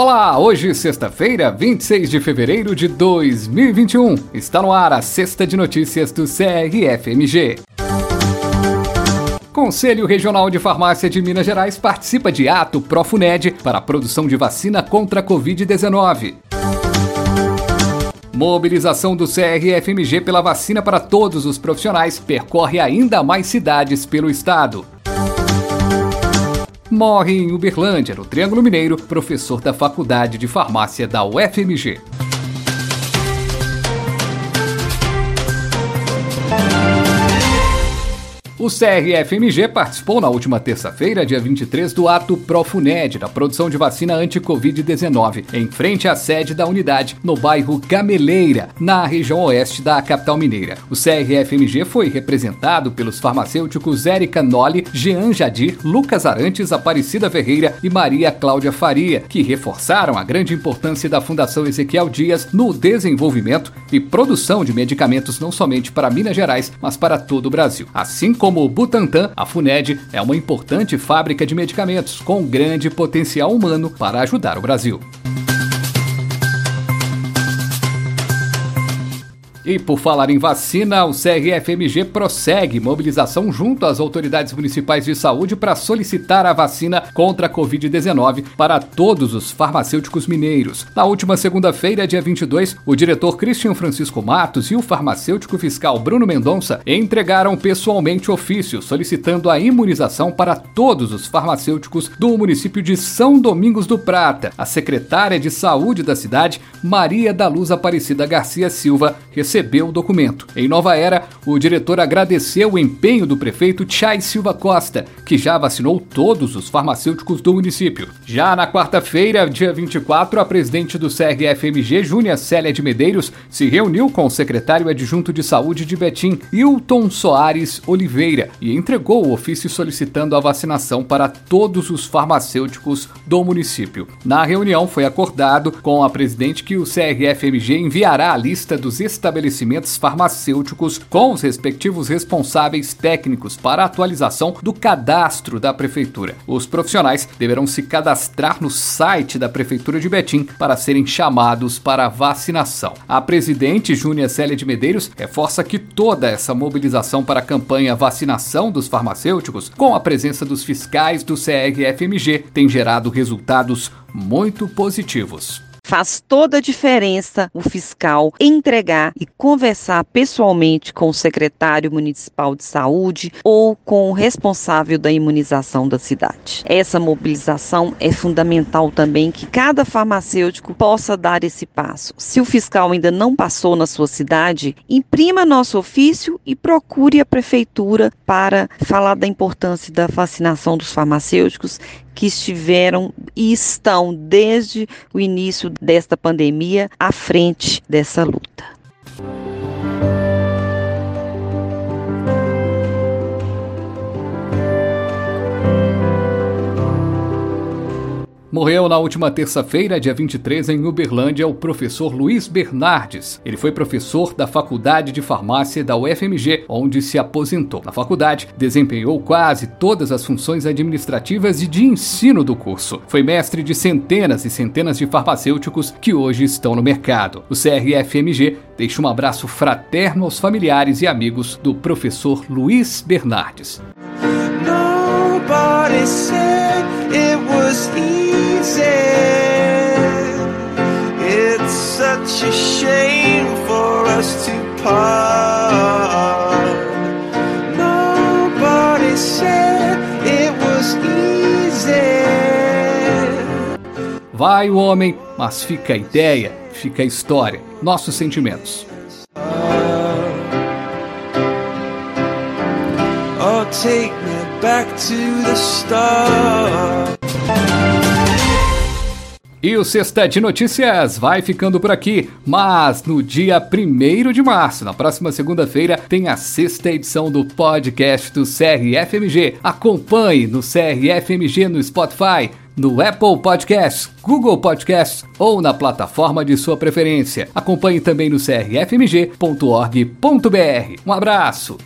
Olá, hoje sexta-feira, 26 de fevereiro de 2021. Está no ar a sexta de notícias do CRFMG. Conselho Regional de Farmácia de Minas Gerais participa de ato Profuned para a produção de vacina contra a Covid-19. Mobilização do CRFMG pela vacina para todos os profissionais percorre ainda mais cidades pelo estado. Morre em Uberlândia, no Triângulo Mineiro, professor da Faculdade de Farmácia da UFMG. O CRFMG participou na última terça-feira, dia 23, do ato Profuned, da produção de vacina anti-Covid-19, em frente à sede da unidade, no bairro Gameleira, na região oeste da capital mineira. O CRFMG foi representado pelos farmacêuticos Érica Nolli, Jean Jadir, Lucas Arantes, Aparecida Ferreira e Maria Cláudia Faria, que reforçaram a grande importância da Fundação Ezequiel Dias no desenvolvimento e produção de medicamentos não somente para Minas Gerais, mas para todo o Brasil. Assim como como o Butantan, a FUNED é uma importante fábrica de medicamentos com grande potencial humano para ajudar o Brasil. E por falar em vacina, o CRFMG prossegue mobilização junto às autoridades municipais de saúde para solicitar a vacina contra a Covid-19 para todos os farmacêuticos mineiros. Na última segunda-feira, dia 22, o diretor Cristian Francisco Matos e o farmacêutico fiscal Bruno Mendonça entregaram pessoalmente ofício solicitando a imunização para todos os farmacêuticos do município de São Domingos do Prata. A secretária de saúde da cidade, Maria da Luz Aparecida Garcia Silva, recebeu recebeu o documento. Em Nova Era, o diretor agradeceu o empenho do prefeito Chay Silva Costa, que já vacinou todos os farmacêuticos do município. Já na quarta-feira, dia 24, a presidente do CRFMG, Júnia Célia de Medeiros, se reuniu com o secretário adjunto de saúde de Betim, Hilton Soares Oliveira, e entregou o ofício solicitando a vacinação para todos os farmacêuticos do município. Na reunião, foi acordado com a presidente que o CRFMG enviará a lista dos estabelecimentos estabelecimentos farmacêuticos com os respectivos responsáveis técnicos para a atualização do cadastro da prefeitura. Os profissionais deverão se cadastrar no site da prefeitura de Betim para serem chamados para a vacinação. A presidente Júnia Célia de Medeiros reforça que toda essa mobilização para a campanha vacinação dos farmacêuticos, com a presença dos fiscais do CRFMG, tem gerado resultados muito positivos. Faz toda a diferença o fiscal entregar e conversar pessoalmente com o secretário municipal de saúde ou com o responsável da imunização da cidade. Essa mobilização é fundamental também que cada farmacêutico possa dar esse passo. Se o fiscal ainda não passou na sua cidade, imprima nosso ofício e procure a prefeitura para falar da importância da vacinação dos farmacêuticos que estiveram e estão desde o início desta pandemia à frente dessa luta. Morreu na última terça-feira, dia 23, em Uberlândia, o professor Luiz Bernardes. Ele foi professor da Faculdade de Farmácia da UFMG, onde se aposentou. Na faculdade, desempenhou quase todas as funções administrativas e de ensino do curso. Foi mestre de centenas e centenas de farmacêuticos que hoje estão no mercado. O CRFMG deixa um abraço fraterno aos familiares e amigos do professor Luiz Bernardes. Nobody said it was easy. Vai o homem, mas fica a ideia, fica a história, nossos sentimentos. Oh, take me back to the start. E o Sexta de Notícias vai ficando por aqui, mas no dia 1 de março, na próxima segunda-feira, tem a sexta edição do podcast do CRFMG. Acompanhe no CRFMG no Spotify, no Apple Podcasts, Google Podcasts ou na plataforma de sua preferência. Acompanhe também no crfmg.org.br. Um abraço!